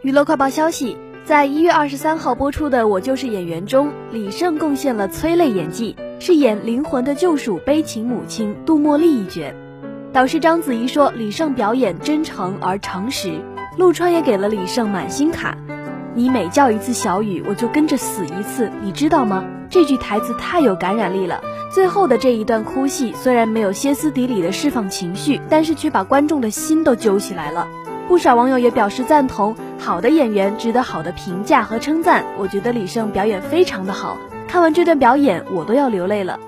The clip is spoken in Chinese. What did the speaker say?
娱乐快报消息，在一月二十三号播出的《我就是演员》中，李晟贡献了催泪演技，饰演《灵魂的救赎》悲情母亲杜茉莉一角。导师章子怡说，李晟表演真诚而诚实。陆川也给了李晟满心卡，你每叫一次小雨，我就跟着死一次，你知道吗？这句台词太有感染力了。最后的这一段哭戏，虽然没有歇斯底里的释放情绪，但是却把观众的心都揪起来了。不少网友也表示赞同，好的演员值得好的评价和称赞。我觉得李晟表演非常的好，看完这段表演，我都要流泪了。